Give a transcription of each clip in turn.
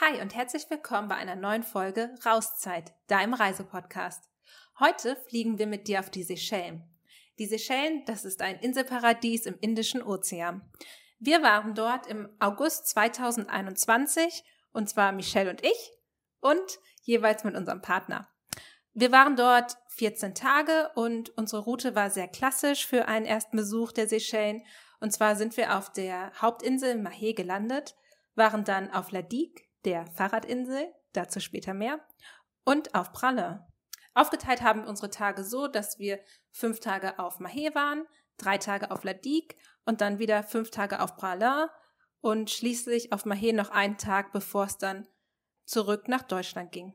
Hi und herzlich willkommen bei einer neuen Folge Rauszeit, deinem Reisepodcast. Heute fliegen wir mit dir auf die Seychellen. Die Seychellen, das ist ein Inselparadies im Indischen Ozean. Wir waren dort im August 2021 und zwar Michelle und ich und jeweils mit unserem Partner. Wir waren dort 14 Tage und unsere Route war sehr klassisch für einen ersten Besuch der Seychellen. Und zwar sind wir auf der Hauptinsel Mahé gelandet, waren dann auf Ladik, der Fahrradinsel, dazu später mehr, und auf Pralle. Aufgeteilt haben wir unsere Tage so, dass wir fünf Tage auf Mahé waren, drei Tage auf Ladik und dann wieder fünf Tage auf Pralle und schließlich auf Mahé noch einen Tag, bevor es dann zurück nach Deutschland ging.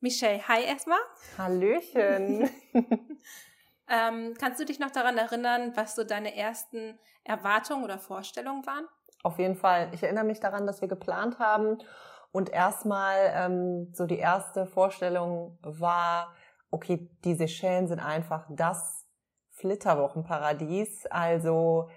Michelle, hi erstmal. Hallöchen. ähm, kannst du dich noch daran erinnern, was so deine ersten Erwartungen oder Vorstellungen waren? Auf jeden Fall. Ich erinnere mich daran, dass wir geplant haben und erstmal ähm, so die erste Vorstellung war, okay, die Seychellen sind einfach das Flitterwochenparadies. Also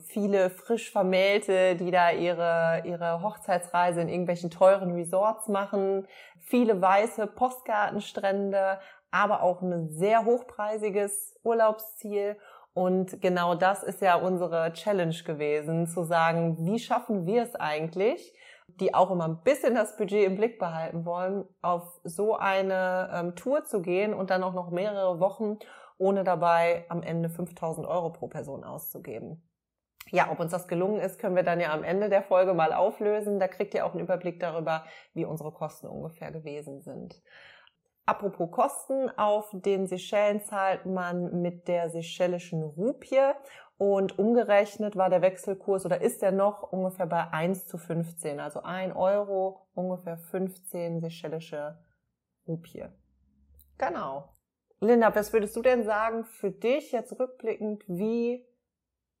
viele frisch Vermählte, die da ihre, ihre Hochzeitsreise in irgendwelchen teuren Resorts machen, viele weiße Postgartenstrände, aber auch ein sehr hochpreisiges Urlaubsziel. Und genau das ist ja unsere Challenge gewesen, zu sagen, wie schaffen wir es eigentlich, die auch immer ein bisschen das Budget im Blick behalten wollen, auf so eine ähm, Tour zu gehen und dann auch noch mehrere Wochen, ohne dabei am Ende 5000 Euro pro Person auszugeben. Ja, ob uns das gelungen ist, können wir dann ja am Ende der Folge mal auflösen. Da kriegt ihr auch einen Überblick darüber, wie unsere Kosten ungefähr gewesen sind. Apropos Kosten, auf den Seychellen zahlt man mit der seychellischen Rupie und umgerechnet war der Wechselkurs oder ist er noch ungefähr bei 1 zu 15, also 1 Euro, ungefähr 15 seychellische Rupie. Genau. Linda, was würdest du denn sagen für dich jetzt rückblickend, wie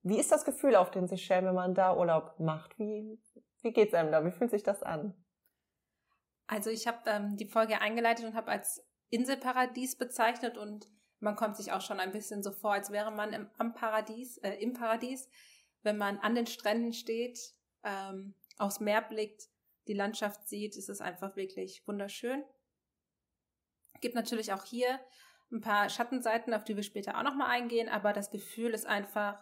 wie ist das Gefühl auf den Seychellen, wenn man da Urlaub macht? Wie, wie geht's einem da? Wie fühlt sich das an? Also ich habe ähm, die Folge eingeleitet und habe als Inselparadies bezeichnet und man kommt sich auch schon ein bisschen so vor, als wäre man im, am Paradies, äh, im Paradies, wenn man an den Stränden steht, ähm, aufs Meer blickt, die Landschaft sieht, ist es einfach wirklich wunderschön. Gibt natürlich auch hier ein paar Schattenseiten, auf die wir später auch nochmal eingehen, aber das Gefühl ist einfach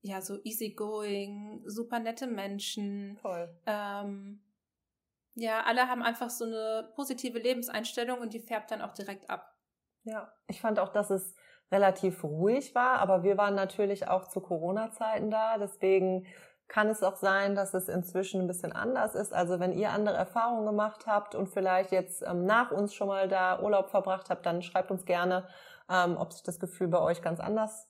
ja, so easygoing, super nette Menschen. Toll. Ähm, ja, alle haben einfach so eine positive Lebenseinstellung und die färbt dann auch direkt ab. Ja, ich fand auch, dass es relativ ruhig war, aber wir waren natürlich auch zu Corona-Zeiten da, deswegen kann es auch sein, dass es inzwischen ein bisschen anders ist. Also wenn ihr andere Erfahrungen gemacht habt und vielleicht jetzt ähm, nach uns schon mal da Urlaub verbracht habt, dann schreibt uns gerne, ähm, ob sich das Gefühl bei euch ganz anders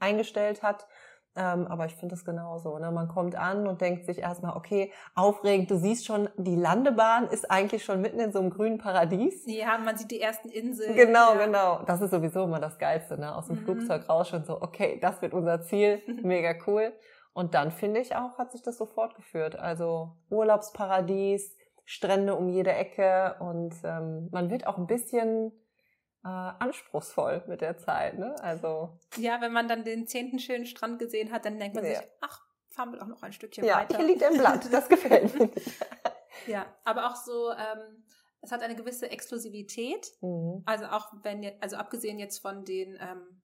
eingestellt hat. Ähm, aber ich finde es genauso. Ne? Man kommt an und denkt sich erstmal, okay, aufregend, du siehst schon, die Landebahn ist eigentlich schon mitten in so einem grünen Paradies. Ja, man sieht die ersten Inseln. Genau, ja. genau. Das ist sowieso immer das Geilste, ne? Aus dem mhm. Flugzeug raus schon so, okay, das wird unser Ziel. Mega cool. Und dann finde ich auch, hat sich das so fortgeführt. Also Urlaubsparadies, Strände um jede Ecke und ähm, man wird auch ein bisschen äh, anspruchsvoll mit der Zeit. Ne? Also ja, wenn man dann den zehnten schönen Strand gesehen hat, dann denkt man ja. sich, ach, fahren wir doch noch ein Stückchen ja, weiter. Ja, hier liegt ein Blatt, das gefällt mir. ja, aber auch so, ähm, es hat eine gewisse Exklusivität. Mhm. Also auch wenn jetzt, also abgesehen jetzt von den ähm,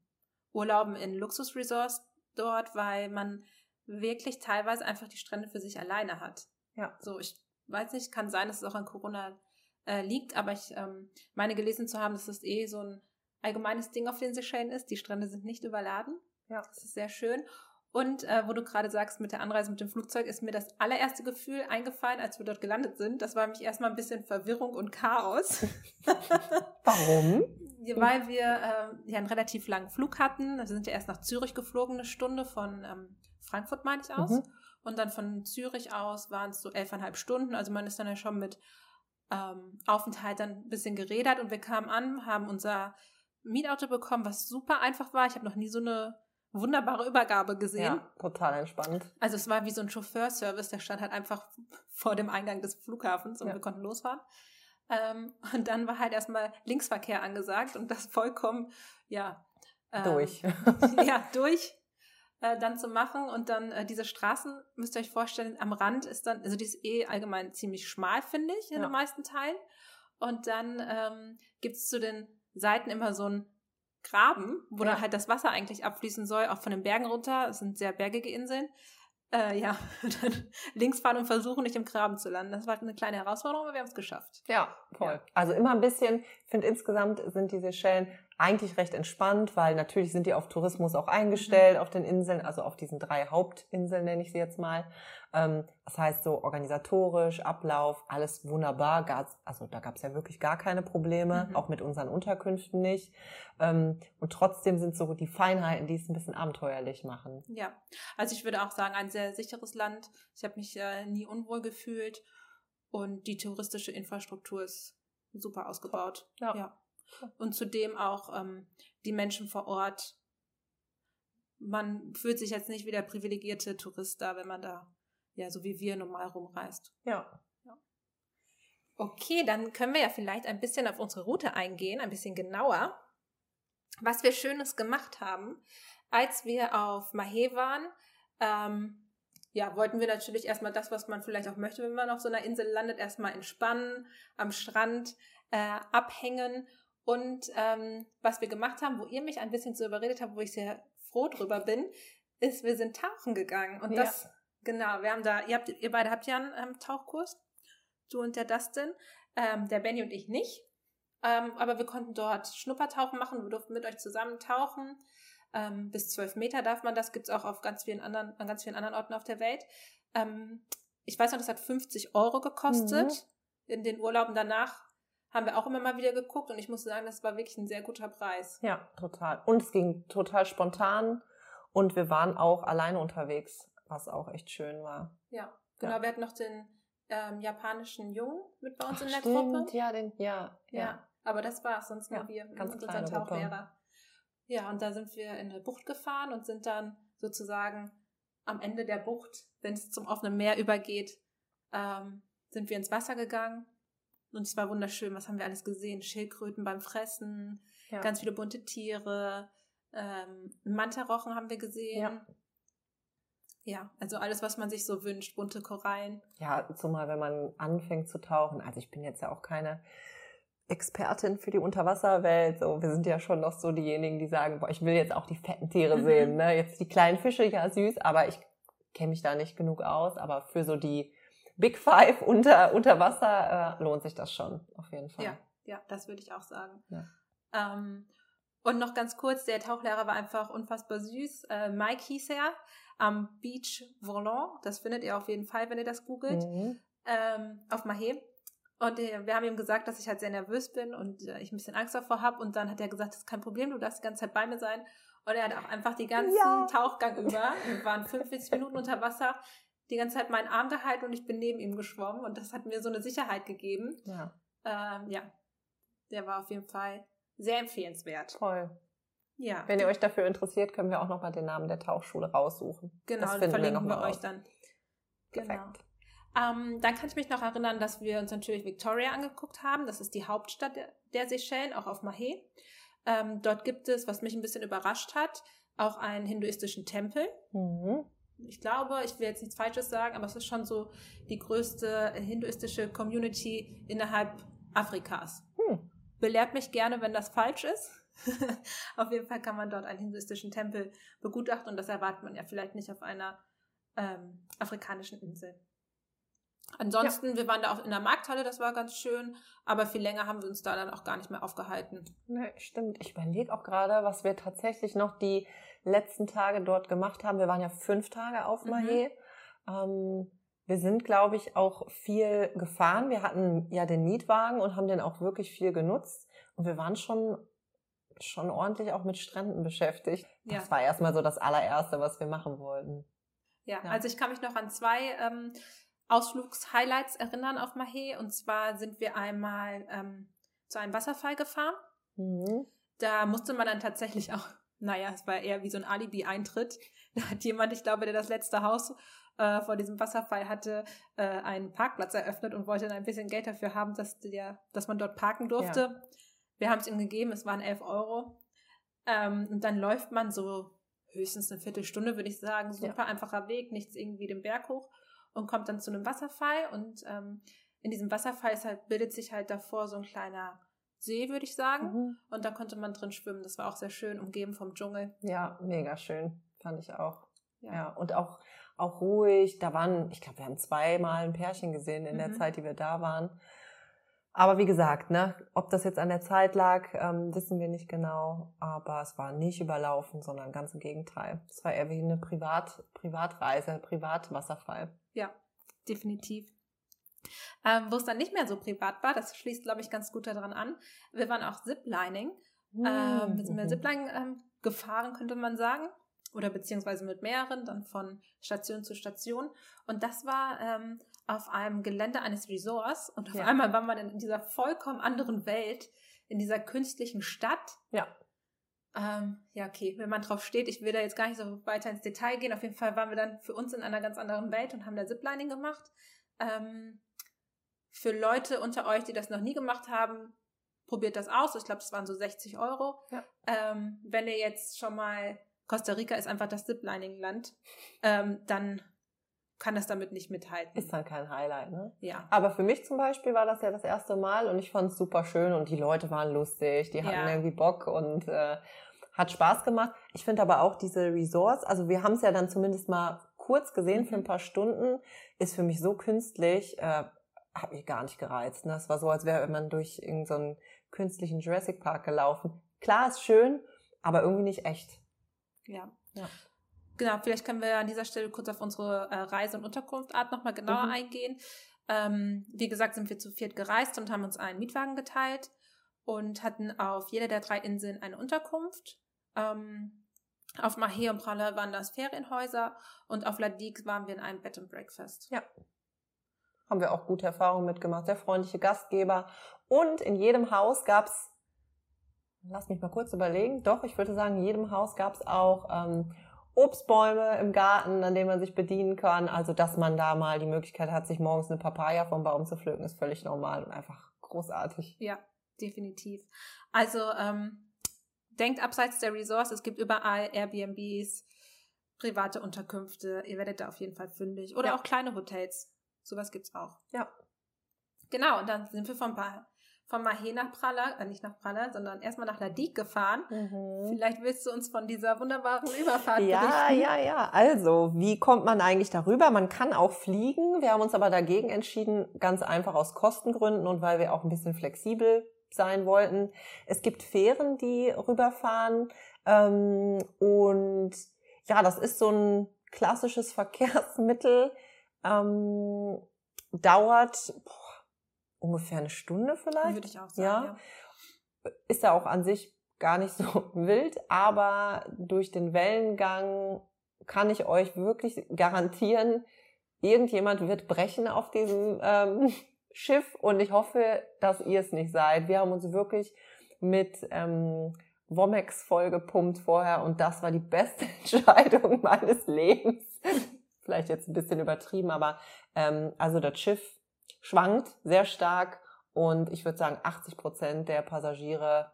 Urlauben in Luxusresorts dort, weil man wirklich teilweise einfach die Strände für sich alleine hat. Ja. So, ich weiß nicht, kann sein, dass es auch an Corona äh, liegt, aber ich ähm, meine gelesen zu haben, dass das eh so ein allgemeines Ding auf den Seychellen ist. Die Strände sind nicht überladen. Ja. Das ist sehr schön. Und äh, wo du gerade sagst, mit der Anreise mit dem Flugzeug ist mir das allererste Gefühl eingefallen, als wir dort gelandet sind. Das war nämlich erstmal ein bisschen Verwirrung und Chaos. Warum? Weil wir äh, ja einen relativ langen Flug hatten. Also sind wir erst nach Zürich geflogen, eine Stunde von ähm, Frankfurt, meine ich, aus. Mhm. Und dann von Zürich aus waren es so elfeinhalb Stunden. Also man ist dann ja schon mit ähm, Aufenthalt dann ein bisschen geredet und wir kamen an, haben unser Mietauto bekommen, was super einfach war. Ich habe noch nie so eine wunderbare Übergabe gesehen. Ja, total entspannt. Also es war wie so ein Chauffeurservice, der stand halt einfach vor dem Eingang des Flughafens und ja. wir konnten losfahren. Ähm, und dann war halt erstmal Linksverkehr angesagt und das vollkommen, ja. Ähm, durch. ja, durch. Äh, dann zu machen. Und dann äh, diese Straßen, müsst ihr euch vorstellen, am Rand ist dann, also die ist eh allgemein ziemlich schmal, finde ich, in Ja. den meisten Teilen. Und dann ähm, gibt es zu den Seiten immer so einen Graben, wo Ja. dann halt das Wasser eigentlich abfließen soll, auch von den Bergen runter. Es sind sehr bergige Inseln. Äh, ja, dann links fahren und versuchen, nicht im Graben zu landen. Das war eine kleine Herausforderung, aber wir haben es geschafft. Ja, voll. Ja. Also immer ein bisschen, ich finde insgesamt sind diese Seychellen eigentlich recht entspannt, weil natürlich sind die auf Tourismus auch eingestellt auf den Inseln, also auf diesen drei Hauptinseln nenne ich sie jetzt mal. Ähm, das heißt so organisatorisch, Ablauf, alles wunderbar. Gab's, also da gab es ja wirklich gar keine Probleme, Mhm. auch mit unseren Unterkünften nicht. Ähm, und trotzdem sind so die Feinheiten, die es ein bisschen abenteuerlich machen. Ja, also ich würde auch sagen, ein sehr sicheres Land. Ich habe mich äh, nie unwohl gefühlt und die touristische Infrastruktur ist super ausgebaut. Ja. ja. Und zudem auch ähm, die Menschen vor Ort. Man fühlt sich jetzt nicht wie der privilegierte Tourist da, wenn man da, ja, so wie wir normal rumreist. Ja. Okay, dann können wir ja vielleicht ein bisschen auf unsere Route eingehen, ein bisschen genauer. Was wir Schönes gemacht haben, als wir auf Mahé waren, ähm, ja, wollten wir natürlich erstmal das, was man vielleicht auch möchte, wenn man auf so einer Insel landet, erstmal entspannen, am Strand äh, abhängen. Und ähm, was wir gemacht haben, wo ihr mich ein bisschen zu überredet habt, wo ich sehr froh drüber bin, ist, wir sind tauchen gegangen. Und Ja. das, genau, wir haben da, ihr, habt, ihr beide habt ja einen ähm, Tauchkurs, du und der Dustin, ähm, der Benny und ich nicht. Ähm, aber wir konnten dort Schnuppertauchen machen, wir durften mit euch zusammen tauchen. Ähm, bis zwölf Meter darf man das, gibt es auch auf ganz vielen anderen, an ganz vielen anderen Orten auf der Welt. Ähm, ich weiß noch, das hat 50 Euro gekostet. Mhm. In den Urlauben danach haben wir auch immer mal wieder geguckt und ich muss sagen, das war wirklich ein sehr guter Preis. Ja, total. Und es ging total spontan und wir waren auch alleine unterwegs, was auch echt schön war. Ja, genau. Ja. Wir hatten noch den ähm, japanischen Jungen mit bei uns in der Stimmt, Gruppe. Ja, den, ja, Ja, ja. aber das war's, sonst nur Ja, wir ganz und unser kleine Gruppe. Tauchlehrer. Ja, und da sind wir in eine Bucht gefahren und sind dann sozusagen am Ende der Bucht, wenn es zum offenen Meer übergeht, ähm, sind wir ins Wasser gegangen. Und es war wunderschön. Was haben wir alles gesehen? Schildkröten beim Fressen, ja. ganz viele bunte Tiere, ähm, Mantarochen haben wir gesehen. Ja. Ja, also alles, was man sich so wünscht, bunte Korallen. ja, zumal wenn man anfängt zu tauchen. Also ich bin jetzt ja auch keine Expertin für die Unterwasserwelt. So, wir sind ja schon noch so diejenigen, die sagen, boah, ich will jetzt auch die fetten Tiere Mhm. sehen. Ne? Jetzt die kleinen Fische, ja süß, aber ich kenne mich da nicht genug aus. Aber für so die Big Five unter, unter Wasser äh, lohnt sich das schon, auf jeden Fall. Ja, ja, das würde ich auch sagen. Ja. Ähm, und noch ganz kurz, der Tauchlehrer war einfach unfassbar süß. Äh, Mike hieß er am Beach Volant. Das findet ihr auf jeden Fall, wenn ihr das googelt. Mhm. ähm, auf Mahé. Und äh, wir haben ihm gesagt, dass ich halt sehr nervös bin und äh, ich ein bisschen Angst davor habe. Und dann hat er gesagt, das ist kein Problem, du darfst die ganze Zeit bei mir sein. Und er hat auch einfach die ganzen Ja. Tauchgang über, wir waren 45 Minuten unter Wasser, die ganze Zeit meinen Arm gehalten und ich bin neben ihm geschwommen. Und das hat mir so eine Sicherheit gegeben. Ja, Ähm, ja, der war auf jeden Fall sehr empfehlenswert. toll. Ja, Wenn ihr euch dafür interessiert, können wir auch nochmal den Namen der Tauchschule raussuchen. genau, das verlinken wir, mal euch dann. Genau. Perfekt. Ähm, dann kann ich mich noch erinnern, dass wir uns natürlich Victoria angeguckt haben. Das ist die Hauptstadt der, der Seychellen, auch auf Mahé. Ähm, dort gibt es, was mich ein bisschen überrascht hat, auch einen hinduistischen Tempel. Mhm. Ich glaube, ich will jetzt nichts Falsches sagen, aber es ist schon so die größte hinduistische Community innerhalb Afrikas. Hm. Belehrt mich gerne, wenn das falsch ist. auf jeden Fall kann man dort einen hinduistischen Tempel begutachten und das erwartet man ja vielleicht nicht auf einer ähm, afrikanischen Insel. Ansonsten, wir waren da auch in der Markthalle, das war ganz schön, aber viel länger haben wir uns da dann auch gar nicht mehr aufgehalten. Ne, stimmt. Ich überlege auch gerade, was wir tatsächlich noch die letzten Tage dort gemacht haben. Wir waren ja fünf Tage auf Mhm. Mahé. Ähm, wir sind, glaube ich, auch viel gefahren. Wir hatten ja den Mietwagen und haben den auch wirklich viel genutzt. Und wir waren schon, schon ordentlich auch mit Stränden beschäftigt. Ja. Das war erstmal so das allererste, was wir machen wollten. Ja, Ja. also ich kann mich noch an zwei ähm, Ausflugshighlights erinnern auf Mahé. Und zwar sind wir einmal ähm, zu einem Wasserfall gefahren. Mhm. Da musste man dann tatsächlich auch, naja, es war eher wie so ein Alibi-Eintritt. Da hat jemand, ich glaube, der das letzte Haus äh, vor diesem Wasserfall hatte, äh, einen Parkplatz eröffnet und wollte dann ein bisschen Geld dafür haben, dass, der, dass man dort parken durfte. Wir haben es ihm gegeben, es waren 11 Euro. Ähm, und dann läuft man so höchstens eine Viertelstunde, würde ich sagen. Super ja. einfacher Weg, nichts irgendwie den Berg hoch und kommt dann zu einem Wasserfall. Und ähm, in diesem Wasserfall halt, bildet sich halt davor so ein kleiner See, würde ich sagen. Mhm. Und da konnte man drin schwimmen. Das war auch sehr schön, umgeben vom Dschungel. Ja, mega schön. Fand ich auch. Ja, ja. und auch, auch ruhig. Da waren, ich glaube, wir haben zweimal ein Pärchen gesehen in mhm. der Zeit, die wir da waren. Aber wie gesagt, ne, ob das jetzt an der Zeit lag, ähm, wissen wir nicht genau. Aber es war nicht überlaufen, sondern ganz im Gegenteil. Es war eher wie eine Privat, Privatreise, Privatwasserfall. Ja, definitiv. Ähm, Wo es dann nicht mehr so privat war, das schließt, glaube ich, ganz gut daran an. Wir waren auch Ziplining. Mhm. Ähm, wir sind mit Ziplining ähm, gefahren, könnte man sagen oder beziehungsweise mit mehreren, dann von Station zu Station. Und das war ähm, auf einem Gelände eines Resorts und auf ja. einmal war man in dieser vollkommen anderen Welt, in dieser künstlichen Stadt. Ja. Ähm, ja, okay, wenn man drauf steht, ich will da jetzt gar nicht so weiter ins Detail gehen. Auf jeden Fall waren wir dann für uns in einer ganz anderen Welt und haben da Ziplining gemacht. Ähm, für Leute unter euch, die das noch nie gemacht haben, probiert das aus. Ich glaube, es waren so 60 Euro. Ja. Ähm, wenn ihr jetzt schon mal Costa Rica ist einfach das Ziplining-Land, ähm, dann kann das damit nicht mithalten. Ist dann kein Highlight, ne? Ja. Aber für mich zum Beispiel war das ja das erste Mal und ich fand es super schön und die Leute waren lustig, die hatten ja. irgendwie Bock und äh, hat Spaß gemacht. Ich finde aber auch diese Resorts, also wir haben es ja dann zumindest mal kurz gesehen mhm. für ein paar Stunden, ist für mich so künstlich, äh, hat mich gar nicht gereizt. Ne? Es war so, als wäre man durch irgendeinen so künstlichen Jurassic Park gelaufen. Klar, ist schön, aber irgendwie nicht echt. Ja. ja. Genau, vielleicht können wir an dieser Stelle kurz auf unsere äh, Reise- und Unterkunftart nochmal genauer mhm. eingehen. Ähm, wie gesagt, sind wir zu viert gereist und haben uns einen Mietwagen geteilt und hatten auf jeder der drei Inseln eine Unterkunft. Ähm, auf Mahé und Pralle waren das Ferienhäuser und auf La Digue waren wir in einem Bed and Breakfast. Ja. Haben wir auch gute Erfahrungen mitgemacht, sehr freundliche Gastgeber. Und in jedem Haus gab's lass mich mal kurz überlegen. Doch, ich würde sagen, in jedem Haus gab es auch ähm, Obstbäume im Garten, an denen man sich bedienen kann. Also, dass man da mal die Möglichkeit hat, sich morgens eine Papaya vom Baum zu pflücken, ist völlig normal und einfach großartig. Ja, definitiv. Also, ähm, denkt abseits der Resorts, es gibt überall Airbnbs, private Unterkünfte. Ihr werdet da auf jeden Fall fündig. Oder ja. auch kleine Hotels. Sowas gibt's auch. Ja. Genau, und dann sind wir von von Mahé nach Prala, äh nicht nach Prala, sondern erstmal nach Ladik gefahren. Mhm. Vielleicht willst du uns von dieser wunderbaren Überfahrt ja, berichten. Ja, ja, ja. Also, wie kommt man eigentlich darüber? Man kann auch fliegen. Wir haben uns aber dagegen entschieden, ganz einfach aus Kostengründen und weil wir auch ein bisschen flexibel sein wollten. Es gibt Fähren, die rüberfahren ähm, und ja, das ist so ein klassisches Verkehrsmittel. Ähm, dauert, boah, ungefähr eine Stunde vielleicht. Würde ich auch sagen. Ja. ja. Ist ja auch an sich gar nicht so wild, aber durch den Wellengang kann ich euch wirklich garantieren, irgendjemand wird brechen auf diesem ähm, Schiff und ich hoffe, dass ihr es nicht seid. Wir haben uns wirklich mit ähm, Womex vollgepumpt vorher und das war die beste Entscheidung meines Lebens. Vielleicht jetzt ein bisschen übertrieben, aber ähm, also das Schiff schwankt sehr stark und ich würde sagen, 80 Prozent der Passagiere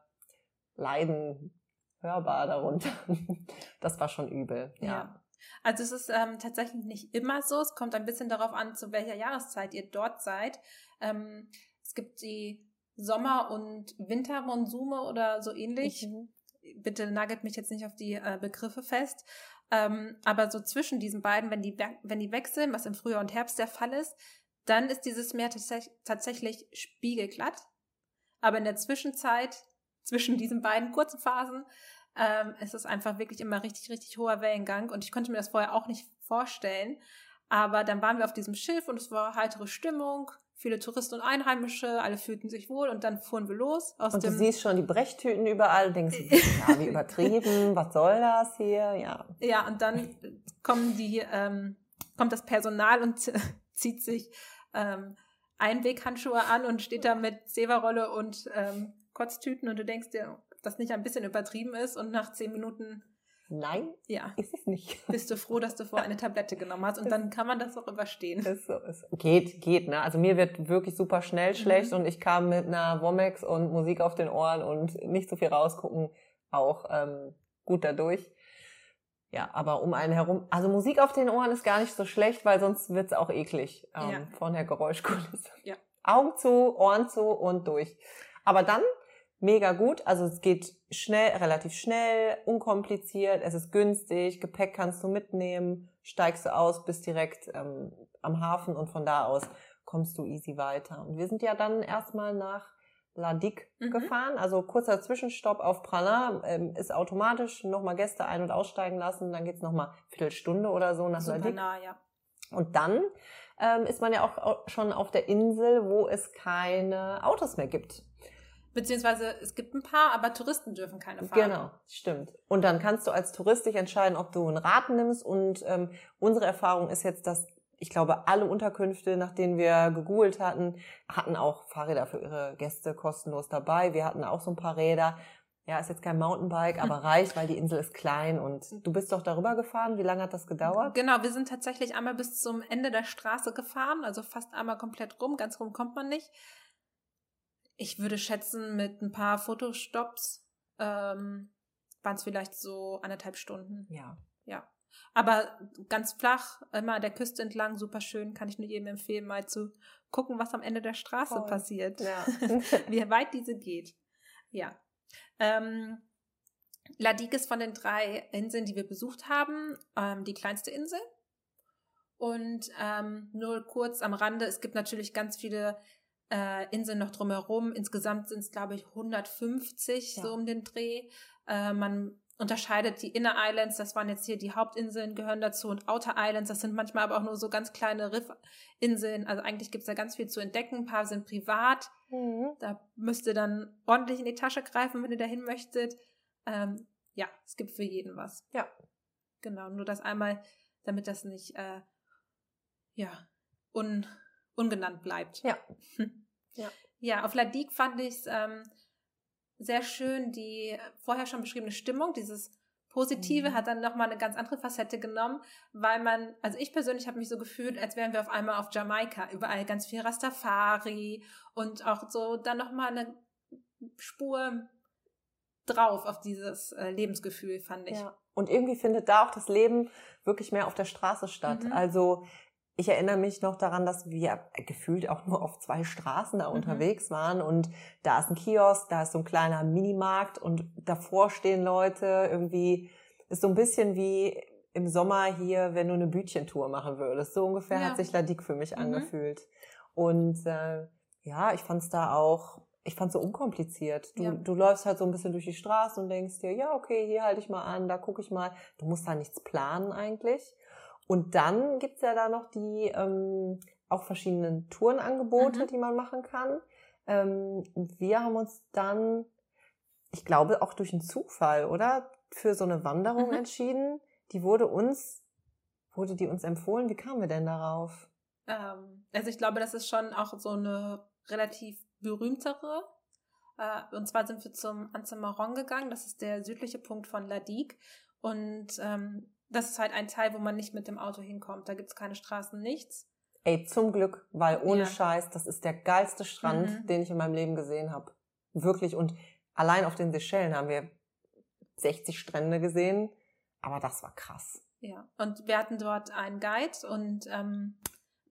leiden hörbar darunter. Das war schon übel, ja. ja. Also es ist ähm, tatsächlich nicht immer so. Es kommt ein bisschen darauf an, zu welcher Jahreszeit ihr dort seid. Ähm, es gibt die Sommer- und Wintermonsume oder so ähnlich. Mhm. Bitte nagelt mich jetzt nicht auf die äh, Begriffe fest. Ähm, aber so zwischen diesen beiden, wenn die, wenn die wechseln, was im Frühjahr und Herbst der Fall ist, dann ist dieses Meer tatsächlich spiegelglatt. Aber in der Zwischenzeit, zwischen diesen beiden kurzen Phasen, ähm, ist es einfach wirklich immer richtig, richtig hoher Wellengang. Und ich konnte mir das vorher auch nicht vorstellen. Aber dann waren wir auf diesem Schiff und es war heitere Stimmung. Viele Touristen und Einheimische, alle fühlten sich wohl und dann fuhren wir los. Aus und du siehst schon die Brechtüten überall, denkst, ja, wie übertrieben, was soll das hier? Ja. Ja, und dann kommen die, ähm, kommt das Personal und zieht sich ähm, Einweghandschuhe an und steht da mit Severrolle und ähm, Kotztüten und du denkst dir, ob das nicht ein bisschen übertrieben ist und nach zehn Minuten Nein, ja. ist es nicht. Bist du froh, dass du vorher eine Tablette genommen hast und dann kann man das auch überstehen. Ist so, ist, geht, geht, ne? Also mir wird wirklich super schnell schlecht mhm. und ich kam mit einer Womex und Musik auf den Ohren und nicht so viel rausgucken auch ähm, gut dadurch. Ja, aber um einen herum, also Musik auf den Ohren ist gar nicht so schlecht, weil sonst wird's auch eklig ähm, Ja. von der Geräuschkulisse. Ja. Augen zu, Ohren zu und durch. Aber dann mega gut, also es geht schnell, relativ schnell, unkompliziert, es ist günstig, Gepäck kannst du mitnehmen, steigst du aus, bist direkt ähm, am Hafen und von da aus kommst du easy weiter. Und wir sind ja dann erstmal nach Ladik Mhm. gefahren, also kurzer Zwischenstopp auf Prana, ähm, ist automatisch nochmal Gäste ein- und aussteigen lassen, dann geht's nochmal Viertelstunde oder so nach Super Ladik. nah, ja. Und dann ähm, ist man ja auch au- schon auf der Insel, wo es keine Autos mehr gibt. Beziehungsweise es gibt ein paar, aber Touristen dürfen keine fahren. Genau, stimmt. Und dann kannst du als Tourist dich entscheiden, ob du ein Rad nimmst. Und ähm, unsere Erfahrung ist jetzt, dass ich glaube, alle Unterkünfte, nach denen wir gegoogelt hatten, hatten auch Fahrräder für ihre Gäste kostenlos dabei. Wir hatten auch so ein paar Räder. Ja, ist jetzt kein Mountainbike, aber reicht, weil die Insel ist klein und du bist doch darüber gefahren. Wie lange hat das gedauert? Genau, wir sind tatsächlich einmal bis zum Ende der Straße gefahren, also fast einmal komplett rum, ganz rum kommt man nicht. Ich würde schätzen, mit ein paar Fotostops ähm, waren es vielleicht so anderthalb Stunden. Ja. Ja. Aber ganz flach, immer der Küste entlang, super schön, kann ich nur jedem empfehlen, mal zu gucken, was am Ende der Straße Voll. passiert. Ja. wie weit diese geht. Ja. Ähm, Ladik ist von den drei Inseln, die wir besucht haben, ähm, die kleinste Insel. Und ähm, nur kurz am Rande, es gibt natürlich ganz viele äh, Inseln noch drumherum. Insgesamt sind es, glaube ich, 150 Ja. so um den Dreh. Äh, man unterscheidet die Inner Islands, das waren jetzt hier die Hauptinseln, gehören dazu, und Outer Islands, das sind manchmal aber auch nur so ganz kleine Riffinseln. Also eigentlich gibt es da ganz viel zu entdecken. Ein paar sind privat. Mhm. Da müsst ihr dann ordentlich in die Tasche greifen, wenn ihr dahin möchtet. Ähm, ja, es gibt für jeden was. Ja. Genau, nur das einmal, damit das nicht äh, ja, un, ungenannt bleibt. Ja. Ja. Ja, auf Ladik fand ich es ähm, sehr schön, die vorher schon beschriebene Stimmung, dieses Positive Mhm. hat dann nochmal eine ganz andere Facette genommen, weil man, also ich persönlich habe mich so gefühlt, als wären wir auf einmal auf Jamaika, überall ganz viel Rastafari und auch so dann nochmal eine Spur drauf auf dieses äh, Lebensgefühl, fand ich. Ja. Und irgendwie findet da auch das Leben wirklich mehr auf der Straße statt. Mhm. Also ich erinnere mich noch daran, dass wir gefühlt auch nur auf zwei Straßen da Mhm. unterwegs waren und da ist ein Kiosk, da ist so ein kleiner Minimarkt und davor stehen Leute irgendwie, ist so ein bisschen wie im Sommer hier, wenn du eine Bütchentour machen würdest. So ungefähr Ja. hat sich Ladik für mich Mhm. angefühlt. Und äh, ja, ich fand's da auch, ich fand's so unkompliziert. Du, Ja. du läufst halt so ein bisschen durch die Straße und denkst dir, ja, okay, hier halte ich mal an, da gucke ich mal. Du musst da nichts planen eigentlich. Und dann gibt's ja da noch die ähm, auch verschiedenen Tourenangebote, Mhm. die man machen kann. Ähm, wir haben uns dann, ich glaube auch durch einen Zufall, oder? Für so eine Wanderung Mhm. entschieden. Die wurde uns, wurde die uns empfohlen? Wie kamen wir denn darauf? Ähm, also ich glaube, das ist schon auch so eine relativ berühmtere. Äh, und zwar sind wir zum Anzemaron gegangen. Das ist der südliche Punkt von Ladik. Und ähm, das ist halt ein Teil, wo man nicht mit dem Auto hinkommt. Da gibt's keine Straßen, nichts. Ey, zum Glück, weil ohne Ja. Scheiß, das ist der geilste Strand, Mhm. den ich in meinem Leben gesehen habe. Wirklich. Und allein auf den Seychellen haben wir 60 Strände gesehen. Aber das war krass. Ja. Und wir hatten dort einen Guide und ähm,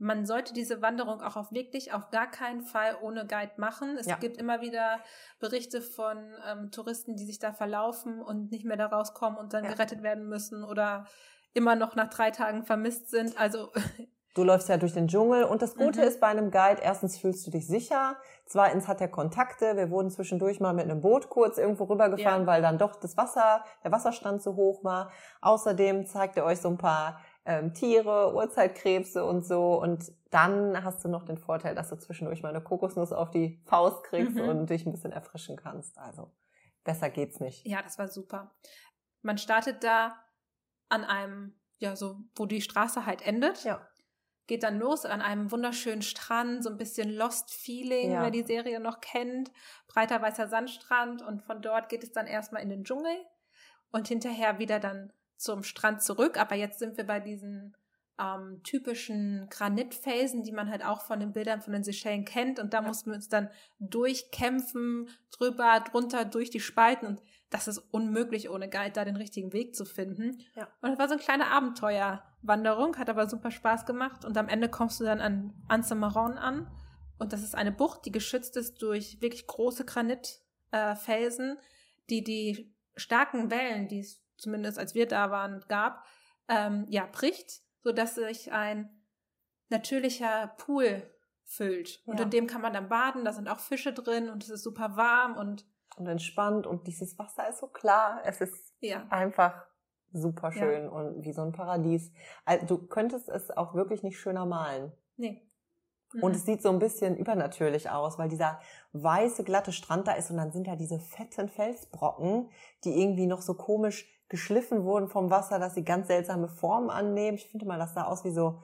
man sollte diese Wanderung auch auf wirklich auf gar keinen Fall ohne Guide machen. Es Ja. gibt immer wieder Berichte von ähm, Touristen, die sich da verlaufen und nicht mehr da rauskommen und dann Ja. gerettet werden müssen oder immer noch nach drei Tagen vermisst sind. Also Du läufst ja durch den Dschungel und das Gute Mhm. ist bei einem Guide, erstens fühlst du dich sicher, zweitens hat er Kontakte. Wir wurden zwischendurch mal mit einem Boot kurz irgendwo rübergefahren, Ja. weil dann doch das Wasser, der Wasserstand zu hoch war. Außerdem zeigt er euch so ein paar ähm, Tiere, Urzeitkrebse und so. Und dann hast du noch den Vorteil, dass du zwischendurch mal eine Kokosnuss auf die Faust kriegst Mhm. und dich ein bisschen erfrischen kannst. Also besser geht's nicht. ja, das war super. Man startet da an einem, ja, so, wo die Straße halt endet. Ja. geht dann los an einem wunderschönen Strand, so ein bisschen Lost Feeling, Ja. wer die Serie noch kennt. Breiter weißer Sandstrand und von dort geht es dann erstmal in den Dschungel und hinterher wieder dann zum Strand zurück. Aber jetzt sind wir bei diesen ähm, typischen Granitfelsen, die man halt auch von den Bildern von den Seychellen kennt. Und da ja. mussten wir uns dann durchkämpfen, drüber, drunter, durch die Spalten. Und das ist unmöglich, ohne Guide da den richtigen Weg zu finden. Ja. Und es war so eine kleine Abenteuerwanderung, hat aber super Spaß gemacht. Und am Ende kommst du dann an Anse-Marron an. Und das ist eine Bucht, die geschützt ist durch wirklich große Granitfelsen, äh, die die starken Wellen, die es zumindest als wir da waren, gab, ähm, ja, bricht sodass sich ein natürlicher Pool füllt. Und ja. in dem kann man dann baden, da sind auch Fische drin und es ist super warm und und entspannt und dieses Wasser ist so klar. Es ist ja. einfach super schön ja. und wie so ein Paradies. Also, du könntest es auch wirklich nicht schöner malen. Nee. Und mhm. es sieht so ein bisschen übernatürlich aus, weil dieser weiße, glatte Strand da ist und dann sind da diese fetten Felsbrocken, die irgendwie noch so komisch geschliffen wurden vom Wasser, dass sie ganz seltsame Formen annehmen. Ich finde mal, das sah aus wie so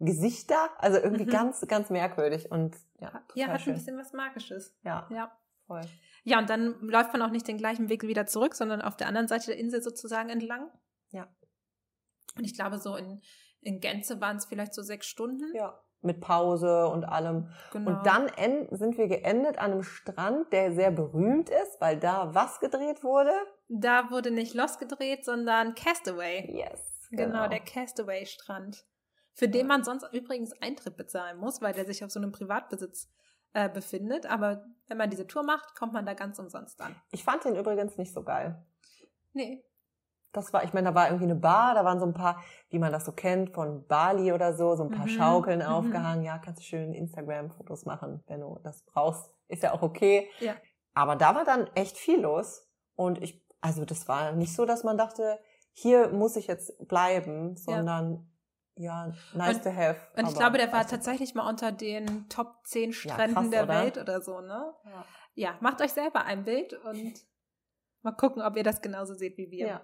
Gesichter, also irgendwie mhm. ganz, ganz merkwürdig und ja, ja hat schön. ein bisschen was Magisches. Ja, ja, voll. Ja, und dann läuft man auch nicht den gleichen Weg wieder zurück, sondern auf der anderen Seite der Insel sozusagen entlang. Ja. Und ich glaube, so in, in Gänze waren es vielleicht so sechs Stunden. Ja mit Pause und allem. Genau. Und dann sind wir geendet an einem Strand, der sehr berühmt ist, weil da was gedreht wurde? Da wurde nicht Lost gedreht, sondern Castaway. Yes. Genau, genau der Castaway-Strand. Für den man sonst übrigens Eintritt bezahlen muss, weil der sich auf so einem Privatbesitz äh, befindet. Aber wenn man diese Tour macht, kommt man da ganz umsonst an. Ich fand den übrigens nicht so geil. Nee, das war, ich meine, da war irgendwie eine Bar, da waren so ein paar, wie man das so kennt, von Bali oder so, so ein paar mhm. Schaukeln mhm. aufgehangen. Ja, kannst du schön Instagram-Fotos machen, wenn du das brauchst. Ist ja auch okay. Ja. Aber da war dann echt viel los. Und ich, also das war nicht so, dass man dachte, hier muss ich jetzt bleiben, sondern ja, ja nice und, to have. Und ich glaube, der war tatsächlich mal unter den Top 10 Stränden ja, krass, der oder? Welt oder so, ne? Ja. ja, macht euch selber ein Bild und mal gucken, ob ihr das genauso seht wie wir. Ja.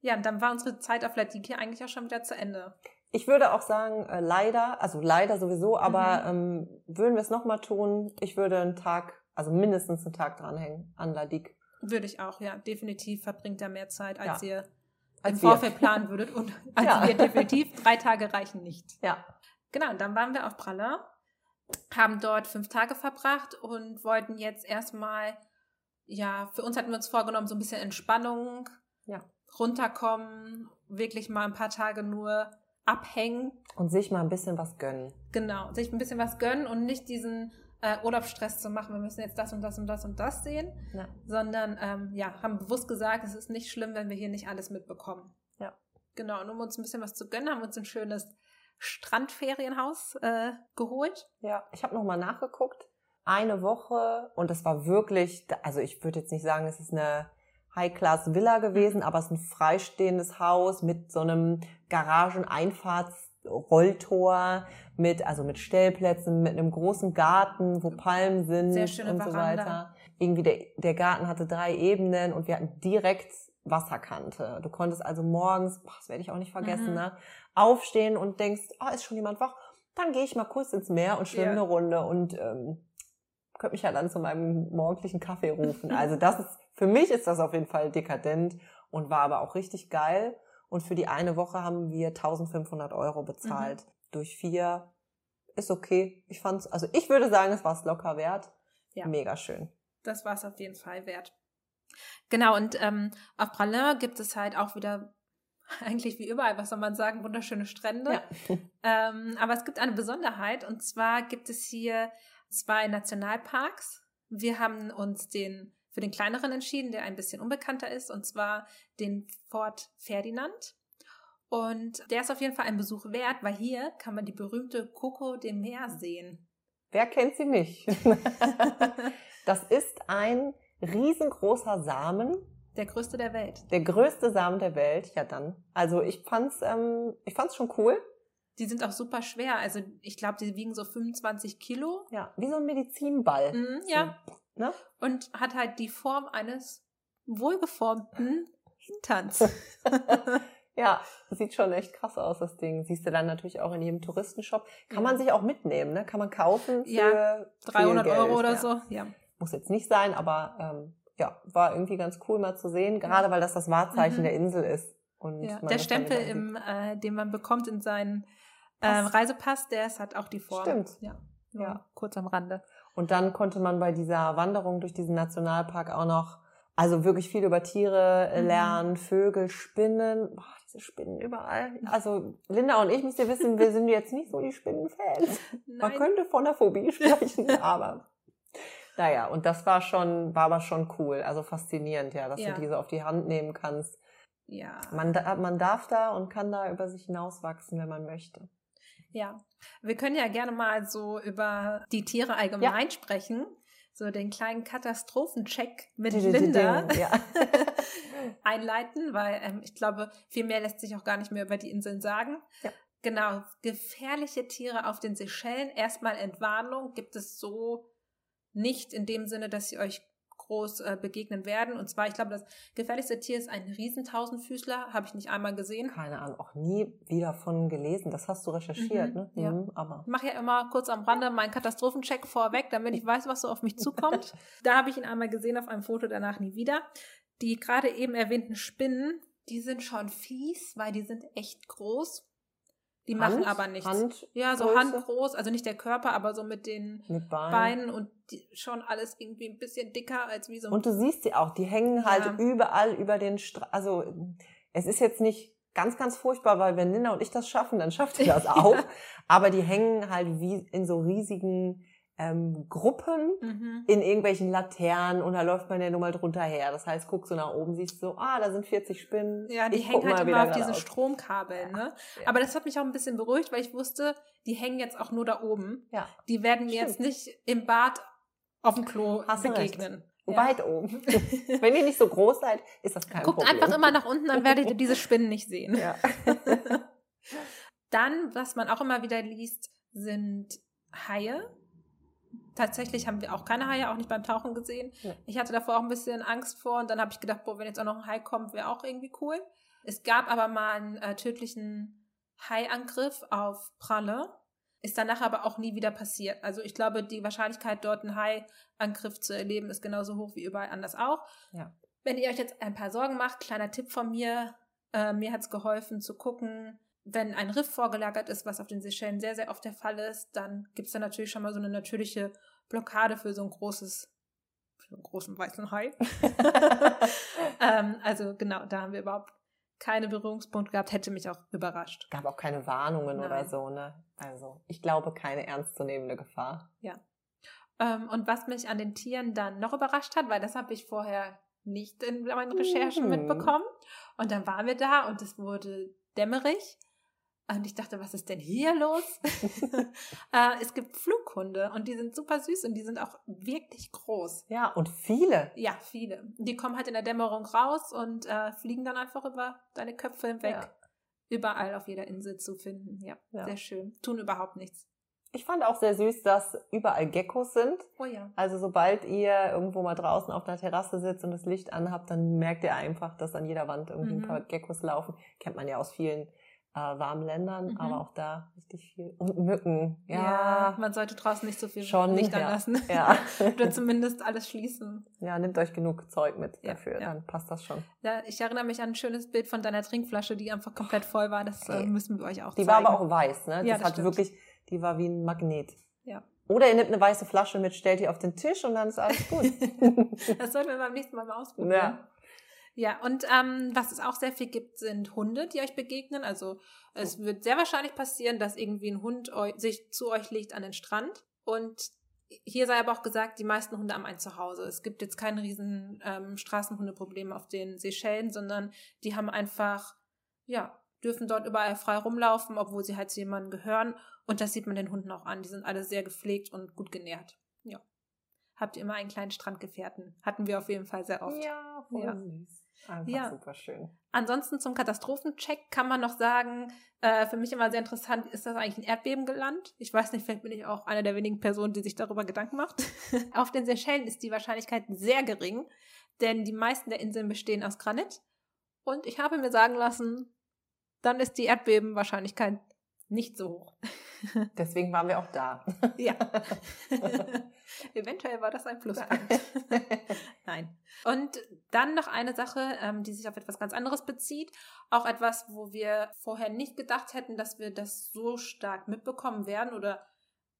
Ja, und dann war unsere Zeit auf Latiki eigentlich auch schon wieder zu Ende. Ich würde auch sagen, äh, leider, also leider sowieso, aber mhm. ähm, würden wir es nochmal tun, ich würde einen Tag, also mindestens einen Tag dranhängen an Ladik. Würde ich auch, ja. Definitiv verbringt er mehr Zeit, als ja. ihr als im Vorfeld wir. planen würdet. Und als ja. wir definitiv drei Tage reichen nicht. Ja. Genau, und dann waren wir auf Praller, haben dort fünf Tage verbracht und wollten jetzt erstmal, ja, für uns hatten wir uns vorgenommen, so ein bisschen Entspannung. Ja runterkommen, wirklich mal ein paar Tage nur abhängen. Und sich mal ein bisschen was gönnen. Genau, sich ein bisschen was gönnen und nicht diesen äh, Urlaubsstress zu machen, wir müssen jetzt das und das und das und das sehen, ja. sondern ähm, ja, haben bewusst gesagt, es ist nicht schlimm, wenn wir hier nicht alles mitbekommen. Ja. Genau, und um uns ein bisschen was zu gönnen, haben wir uns ein schönes Strandferienhaus äh, geholt. Ja, ich habe nochmal nachgeguckt. Eine Woche und das war wirklich, also ich würde jetzt nicht sagen, es ist eine High-Class-Villa gewesen, aber es ist ein freistehendes Haus mit so einem Garageneinfahrtsrolltor, mit, also mit Stellplätzen, mit einem großen Garten, wo Palmen sind Sehr schöne und so Veranda. weiter. Irgendwie der, der Garten hatte drei Ebenen und wir hatten direkt Wasserkante. Du konntest also morgens, boah, das werde ich auch nicht vergessen, mhm. ne, aufstehen und denkst, ah, oh, ist schon jemand wach? Dann gehe ich mal kurz ins Meer und schwimme yeah. eine Runde und ähm, könnte mich ja dann zu meinem morgendlichen Kaffee rufen. Also das ist für mich ist das auf jeden Fall dekadent und war aber auch richtig geil. Und für die eine Woche haben wir 1500 Euro bezahlt. Mhm. Durch vier ist okay. Ich fand's, also ich würde sagen, es war es locker wert. Ja. Mega schön. Das war es auf jeden Fall wert. Genau, und ähm, auf Pralin gibt es halt auch wieder, eigentlich wie überall, was soll man sagen, wunderschöne Strände. Ja. Ähm, aber es gibt eine Besonderheit, und zwar gibt es hier zwei Nationalparks. Wir haben uns den für den kleineren entschieden, der ein bisschen unbekannter ist, und zwar den Fort Ferdinand. Und der ist auf jeden Fall ein Besuch wert, weil hier kann man die berühmte Coco de Mer sehen. Wer kennt sie nicht? das ist ein riesengroßer Samen. Der größte der Welt. Der größte Samen der Welt, ja dann. Also ich fand's, ähm, ich fand's schon cool. Die sind auch super schwer. Also ich glaube, die wiegen so 25 Kilo. Ja, wie so ein Medizinball. Mm, ja. So Ne? Und hat halt die Form eines wohlgeformten Hinterns. ja, sieht schon echt krass aus, das Ding. Siehst du dann natürlich auch in jedem Touristenshop. Kann man sich auch mitnehmen, ne? Kann man kaufen für ja, 300 Euro oder ja. so. Ja. Muss jetzt nicht sein, aber ähm, ja, war irgendwie ganz cool mal zu sehen, gerade weil das das Wahrzeichen mhm. der Insel ist. Und ja. Der Stempel, im, äh, den man bekommt in seinen Ähm, Reisepass, der ist, hat auch die Form. Stimmt. Ja. ja. Kurz am Rande. Und dann konnte man bei dieser Wanderung durch diesen Nationalpark auch noch, also wirklich viel über Tiere Mhm. lernen, Vögel, Spinnen. Boah, diese Spinnen überall. Also Linda und ich, müsst ihr wissen, wir sind jetzt nicht so die Spinnenfans. Man könnte von der Phobie sprechen, aber naja, und das war schon, war aber schon cool, also faszinierend, ja, dass Ja. du diese auf die Hand nehmen kannst. Ja. Man, man darf da und kann da über sich hinauswachsen, wenn man möchte. Ja, wir können ja gerne mal so über die Tiere allgemein sprechen. So den kleinen Katastrophencheck mit Linda Ja. einleiten, weil ähm, ich glaube, viel mehr lässt sich auch gar nicht mehr über die Inseln sagen. Ja. Genau, gefährliche Tiere auf den Seychellen. Erstmal Entwarnung gibt es so nicht in dem Sinne, dass sie euch groß äh, begegnen werden. Und zwar, ich glaube, das gefährlichste Tier ist ein Riesentausendfüßler. Habe ich nicht einmal gesehen. Keine Ahnung, auch nie wieder von gelesen. Das hast du recherchiert, Mhm, ne? ja. Mhm, aber. Ich mache ja immer kurz am Rande meinen Katastrophencheck vorweg, damit ich weiß, was so auf mich zukommt. da habe ich ihn einmal gesehen auf einem Foto, danach nie wieder. Die gerade eben erwähnten Spinnen, die sind schon fies, weil die sind echt groß. Die machen Hand, aber nichts. Hand, ja, so Größe? handgroß, also nicht der Körper, aber so mit den mit Beinen. Beinen und schon alles irgendwie ein bisschen dicker als wie so ein Und du siehst sie auch, die hängen halt Ja. überall über den Stra Also es ist jetzt nicht ganz, ganz furchtbar, weil wenn Nina und ich das schaffen, dann schafft ihr das auch. Aber die hängen halt wie in so riesigen ähm, Gruppen Mhm. in irgendwelchen Laternen und da läuft man ja nur mal drunter her. Das heißt, guckst du nach oben, siehst so, ah, da sind 40 Spinnen. Ja, die Ich hängen halt immer auf diesen geradeaus. Stromkabeln, ne? Ja. Aber das hat mich auch ein bisschen beruhigt, weil ich wusste, die hängen jetzt auch nur da oben. Ja, Die werden mir jetzt Stimmt. nicht im Bad auf dem Klo Hast begegnen. weit oben. wenn ihr nicht so groß seid, ist das kein Guckt Problem. einfach immer nach unten, dann werdet ihr diese Spinnen nicht sehen. Ja. Dann, was man auch immer wieder liest, sind Haie. Tatsächlich haben wir auch keine Haie, auch nicht beim Tauchen gesehen. Nee. Ich hatte davor auch ein bisschen Angst vor und dann habe ich gedacht, boah, wenn jetzt auch noch ein Hai kommt, wäre auch irgendwie cool. Es gab aber mal einen äh, tödlichen Haiangriff auf Pralle. Ist danach aber auch nie wieder passiert. Also ich glaube, die Wahrscheinlichkeit, dort einen Haiangriff zu erleben, ist genauso hoch wie überall anders auch. Ja. Wenn ihr euch jetzt ein paar Sorgen macht, kleiner Tipp von mir, äh, mir hat es geholfen zu gucken, wenn ein Riff vorgelagert ist, was auf den Seychellen sehr, sehr oft der Fall ist, dann gibt es da natürlich schon mal so eine natürliche Blockade für so ein großes, für einen großen weißen Hai. ähm, also genau, da haben wir überhaupt keine Berührungspunkte gehabt, hätte mich auch überrascht. Gab auch keine Warnungen oder Nein. so, ne? Also, ich glaube, keine ernstzunehmende Gefahr. Ähm, und was mich an den Tieren dann noch überrascht hat, weil das habe ich vorher nicht in meinen Recherchen Mhm. mitbekommen. Und dann waren wir da und es wurde dämmerig. Und ich dachte, was ist denn hier los? äh, es gibt Flughunde und die sind super süß und die sind auch wirklich groß. Ja, und viele. Ja, viele. Die kommen halt in der Dämmerung raus und äh, fliegen dann einfach über deine Köpfe hinweg. Ja. Überall auf jeder Insel zu finden. Ja, Ja. sehr schön. Tun überhaupt nichts. Ich fand auch sehr süß, dass überall Geckos sind. Oh ja. Also sobald ihr irgendwo mal draußen auf einer Terrasse sitzt und das Licht anhabt, dann merkt ihr einfach, dass an jeder Wand irgendwie Mhm. ein paar Geckos laufen. Kennt man ja aus vielen äh, warmen Ländern, Mhm. aber auch da richtig viel. Und Mücken. Ja, Ja, man sollte draußen nicht so viel schon. Licht anlassen. Ja. Oder zumindest alles schließen. ja, nehmt euch genug Zeug mit Ja, dafür, dann passt das schon. Ja, ich erinnere mich an ein schönes Bild von deiner Trinkflasche, die einfach komplett voll war. Das äh, müssen wir euch auch Die zeigen. war aber auch weiß, ne? Ja, das das hat stimmt. wirklich, die war wie ein Magnet. Ja. Oder ihr nehmt eine weiße Flasche mit, stellt die auf den Tisch und dann ist alles gut. Das sollten wir beim nächsten Mal mal ausprobieren. Ja. Ja, und ähm, was es auch sehr viel gibt, sind Hunde, die euch begegnen. Also es wird sehr wahrscheinlich passieren, dass irgendwie ein Hund sich zu euch legt an den Strand. Und hier sei aber auch gesagt, die meisten Hunde haben ein Zuhause. Es gibt jetzt kein riesen ähm, Straßenhundeproblem auf den Seychellen, sondern die haben einfach, ja, dürfen dort überall frei rumlaufen, obwohl sie halt zu jemandem gehören. Und das sieht man den Hunden auch an. Die sind alle sehr gepflegt und gut genährt. Ja. Habt ihr immer einen kleinen Strandgefährten? Hatten wir auf jeden Fall sehr oft. Ja, voll Ja. süß. Einfach Ja. super schön. Ansonsten zum Katastrophencheck kann man noch sagen, äh, für mich immer sehr interessant, ist das eigentlich ein Erdbeben gelandet? Ich weiß nicht, vielleicht bin ich auch eine der wenigen Personen, die sich darüber Gedanken macht. Auf den Seychellen ist die Wahrscheinlichkeit sehr gering, denn die meisten der Inseln bestehen aus Granit. Und ich habe mir sagen lassen, dann ist die Erdbebenwahrscheinlichkeit nicht so hoch. Deswegen waren wir auch da. Ja. Eventuell war das ein Pluspunkt. Nein. Und Dann noch eine Sache, ähm, die sich auf etwas ganz anderes bezieht. Auch etwas, wo wir vorher nicht gedacht hätten, dass wir das so stark mitbekommen werden oder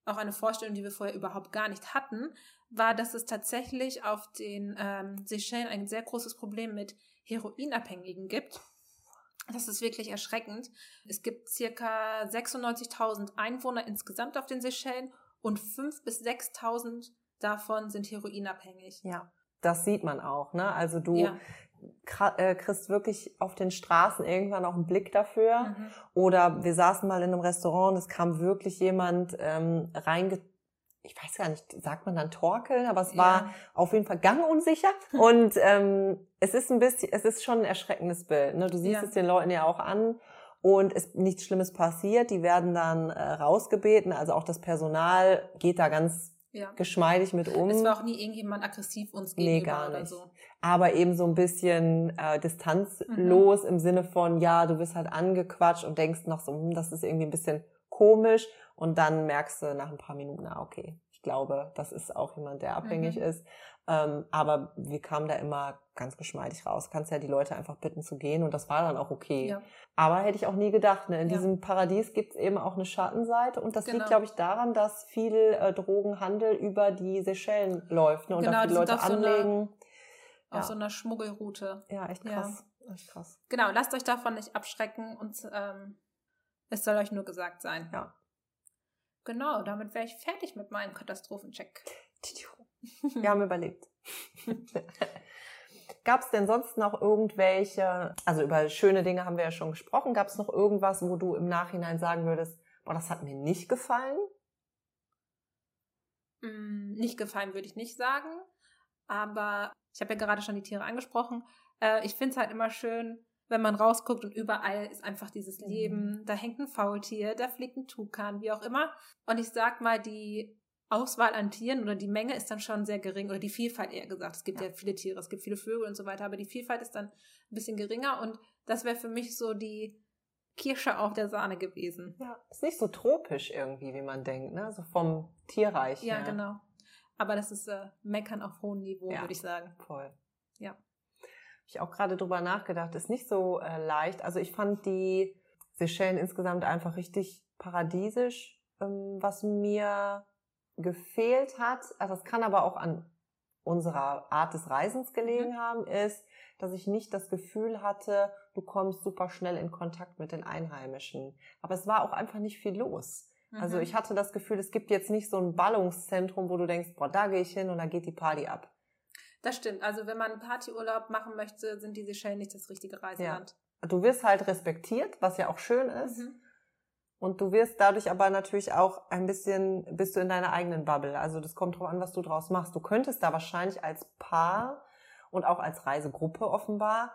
auch eine Vorstellung, die wir vorher überhaupt gar nicht hatten, war, dass es tatsächlich auf den ähm, Seychellen ein sehr großes Problem mit Heroinabhängigen gibt. Das ist wirklich erschreckend. Es gibt circa 96.000 Einwohner insgesamt auf den Seychellen und 5.000 bis 6.000 davon sind heroinabhängig. Ja, das sieht man auch. Ne? Also du Ja. äh, kriegst wirklich auf den Straßen irgendwann auch einen Blick dafür. Mhm. Oder wir saßen mal in einem Restaurant und es kam wirklich jemand ähm, reinge... Ich weiß gar nicht, sagt man dann torkeln, aber es war Ja. auf jeden Fall gangunsicher. Und ähm, es ist ein bisschen, es ist schon ein erschreckendes Bild. Ne? Du siehst Ja. es den Leuten ja auch an und es nichts Schlimmes passiert. Die werden dann äh, rausgebeten. Also auch das Personal geht da ganz ja. geschmeidig mit um. Es war auch nie irgendjemand aggressiv uns Nee, gegenüber gar oder nicht. so. aber eben so ein bisschen äh, distanzlos Mhm. im Sinne von, ja, du wirst halt angequatscht und denkst noch so, hm, das ist irgendwie ein bisschen komisch und dann merkst du nach ein paar Minuten, ah, okay, ich glaube, das ist auch jemand, der abhängig Mhm. ist. Ähm, aber wir kamen da immer ganz geschmeidig raus. Kannst ja die Leute einfach bitten zu gehen und das war dann auch okay. Ja. Aber hätte ich auch nie gedacht, ne? in Ja. diesem Paradies gibt es eben auch eine Schattenseite und das Genau. liegt, glaube ich, daran, dass viel äh, Drogenhandel über die Seychellen läuft ne? und Genau, da die Leute auf so einer- anlegen. Auf Ja. so einer Schmuggelroute. Ja, echt krass. Echt krass. Genau, lasst euch davon nicht abschrecken und ähm, es soll euch nur gesagt sein. Ja. Genau, damit wäre ich fertig mit meinem Katastrophencheck. Wir haben überlebt. Gab es denn sonst noch irgendwelche, also über schöne Dinge haben wir ja schon gesprochen, gab es noch irgendwas, wo du im Nachhinein sagen würdest, boah, das hat mir nicht gefallen? Mm, nicht gefallen würde ich nicht sagen, aber ich habe ja gerade schon die Tiere angesprochen. Äh, ich finde es halt immer schön, wenn man rausguckt und überall ist einfach dieses Mhm. Leben. Da hängt ein Faultier, da fliegt ein Tukan, wie auch immer. Und ich sag mal, die Auswahl an Tieren oder die Menge ist dann schon sehr gering oder die Vielfalt eher gesagt. Es gibt ja, Ja. viele Tiere, es gibt viele Vögel und so weiter, aber die Vielfalt ist dann ein bisschen geringer und das wäre für mich so die Kirsche auf der Sahne gewesen. Ja. Ist nicht so tropisch irgendwie, wie man denkt, ne? So vom Tierreich Ja, her. genau. Aber das ist äh, Meckern auf hohem Niveau, Ja. würde ich sagen. Voll. Ja. Ich auch gerade drüber nachgedacht, ist nicht so äh, leicht. Also ich fand die Seychellen insgesamt einfach richtig paradiesisch, ähm, was mir gefehlt hat. Also das kann aber auch an unserer Art des Reisens gelegen Mhm. haben, ist, dass ich nicht das Gefühl hatte, du kommst super schnell in Kontakt mit den Einheimischen. Aber es war auch einfach nicht viel los. Also Mhm. ich hatte das Gefühl, es gibt jetzt nicht so ein Ballungszentrum, wo du denkst, boah, da gehe ich hin und da geht die Party ab. Das stimmt. Also wenn man einen Partyurlaub machen möchte, sind die Seychellen nicht das richtige Reiseland. Du wirst halt respektiert, was ja auch schön ist. Mhm. Und du wirst dadurch aber natürlich auch ein bisschen, bist du in deiner eigenen Bubble. Also das kommt drauf an, was du draus machst. Du könntest da wahrscheinlich als Paar und auch als Reisegruppe offenbar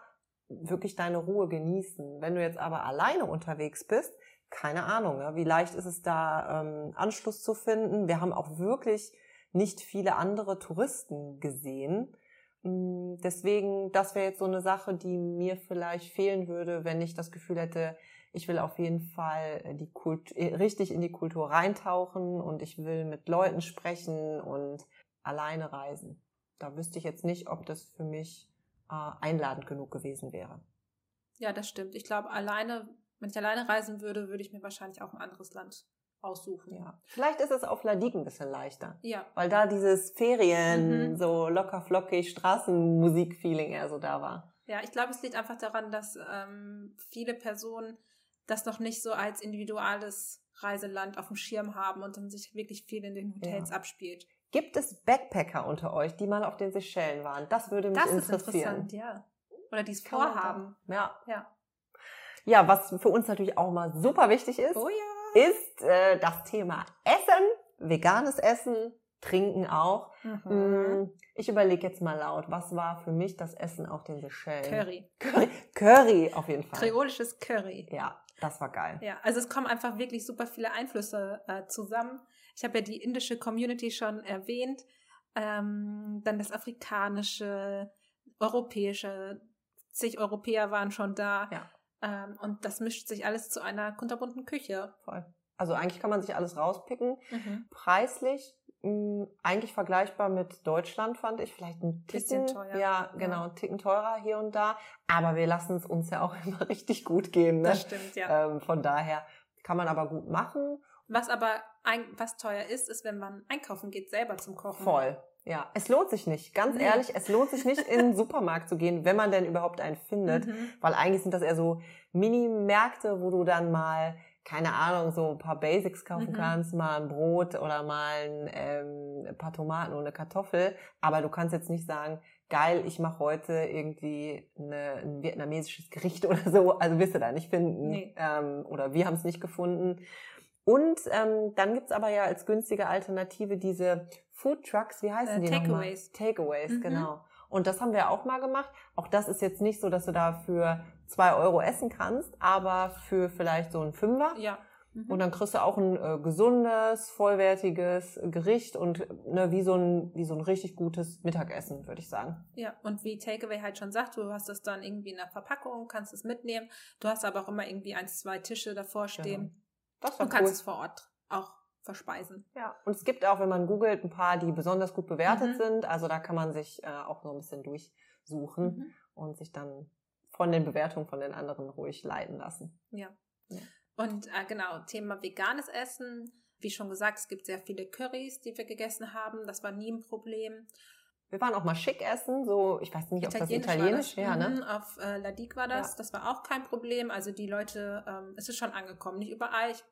wirklich deine Ruhe genießen. Wenn du jetzt aber alleine unterwegs bist, keine Ahnung, ne? wie leicht ist es da, ähm, Anschluss zu finden. Wir haben auch wirklich nicht viele andere Touristen gesehen. Mm, Deswegen, das wäre jetzt so eine Sache, die mir vielleicht fehlen würde, wenn ich das Gefühl hätte, ich will auf jeden Fall äh, die Kult äh, richtig in die Kultur reintauchen und ich will mit Leuten sprechen und alleine reisen. Da wüsste ich jetzt nicht, ob das für mich äh, einladend genug gewesen wäre. Ja, das stimmt. Ich glaube, alleine, wenn ich alleine reisen würde, würde ich mir wahrscheinlich auch ein anderes Land aussuchen. Ja. Vielleicht ist es auf Ladik ein bisschen leichter. Ja. Weil da dieses Ferien, Mhm. so locker flockig, Straßenmusik-Feeling eher so da war. Ja, ich glaube, es liegt einfach daran, dass ähm, viele Personen das noch nicht so als individuelles Reiseland auf dem Schirm haben und dann sich wirklich viel in den Hotels Ja. abspielt. Gibt es Backpacker unter euch, die mal auf den Seychellen waren? Das würde mich Das ist interessieren. interessant, ja. Oder die es vorhaben. Ja. Ja. Ja, was für uns natürlich auch mal super wichtig ist, Oh ja. Ist äh, das Thema Essen, veganes Essen, Trinken auch. Mhm. Mm, Ich überlege jetzt mal laut, was war für mich das Essen auf den Seychellen? Curry. Curry, Curry auf jeden Fall. Kreolisches Curry. Ja, das war geil. Ja, also es kommen einfach wirklich super viele Einflüsse äh, zusammen. Ich habe ja die indische Community schon erwähnt, ähm, dann das afrikanische, europäische, zig Europäer waren schon da. Ja. Ähm, und das mischt sich alles zu einer kunterbunten Küche. Voll. Also eigentlich kann man sich alles rauspicken. Mhm. Preislich mh, eigentlich vergleichbar mit Deutschland, fand ich. Vielleicht ein Bisschen Ticken, teuer. ja, genau, Ja. ein Ticken teurer hier und da. Aber wir lassen es uns ja auch immer richtig gut gehen. Ne? Das stimmt, ja. Ähm, von daher kann man aber gut machen. Was aber ein, was teuer ist, ist, wenn man einkaufen geht, selber zum Kochen. Voll. Ja, es lohnt sich nicht. Ganz Nee. ehrlich, es lohnt sich nicht, in den Supermarkt zu gehen, wenn man denn überhaupt einen findet. Mhm. Weil eigentlich sind das eher so Mini-Märkte, wo du dann mal, keine Ahnung, so ein paar Basics kaufen Mhm. kannst, mal ein Brot oder mal ein, ähm, ein paar Tomaten und eine Kartoffel. Aber du kannst jetzt nicht sagen, geil, ich mache heute irgendwie eine, ein vietnamesisches Gericht oder so. Also wirst du da nicht finden. Nee. Ähm, oder wir haben es nicht gefunden. Und ähm, dann gibt's aber ja als günstige Alternative diese Food Trucks, wie heißen Äh, die? Takeaways. Takeaways, Mhm. genau. Und das haben wir auch mal gemacht. Auch das ist jetzt nicht so, dass du da für zwei Euro essen kannst, aber für vielleicht so einen Fünfer. Ja. Mhm. Und dann kriegst du auch ein äh, gesundes, vollwertiges Gericht und ne, wie so ein wie so ein richtig gutes Mittagessen, würde ich sagen. Ja, und wie Takeaway halt schon sagt, du hast es dann irgendwie in der Verpackung, kannst es mitnehmen. Du hast aber auch immer irgendwie ein, zwei Tische davor stehen Das war und kannst Genau. cool. es vor Ort auch verspeisen. Ja, und es gibt auch, wenn man googelt, ein paar, die besonders gut bewertet Mhm. sind. Also da kann man sich äh, auch so ein bisschen durchsuchen Mhm. und sich dann von den Bewertungen von den anderen ruhig leiten lassen. Ja. Ja. Und äh, genau, Thema veganes Essen. Wie schon gesagt, es gibt sehr viele Currys, die wir gegessen haben. Das war nie ein Problem. Wir waren auch mal schick essen, so, ich weiß nicht, ob das war italienisch das. wäre, ne? Mhm, Auf äh, La Digue war das. Ja. Das war auch kein Problem. Also die Leute, ähm, es ist schon angekommen. Nicht überall. Ich,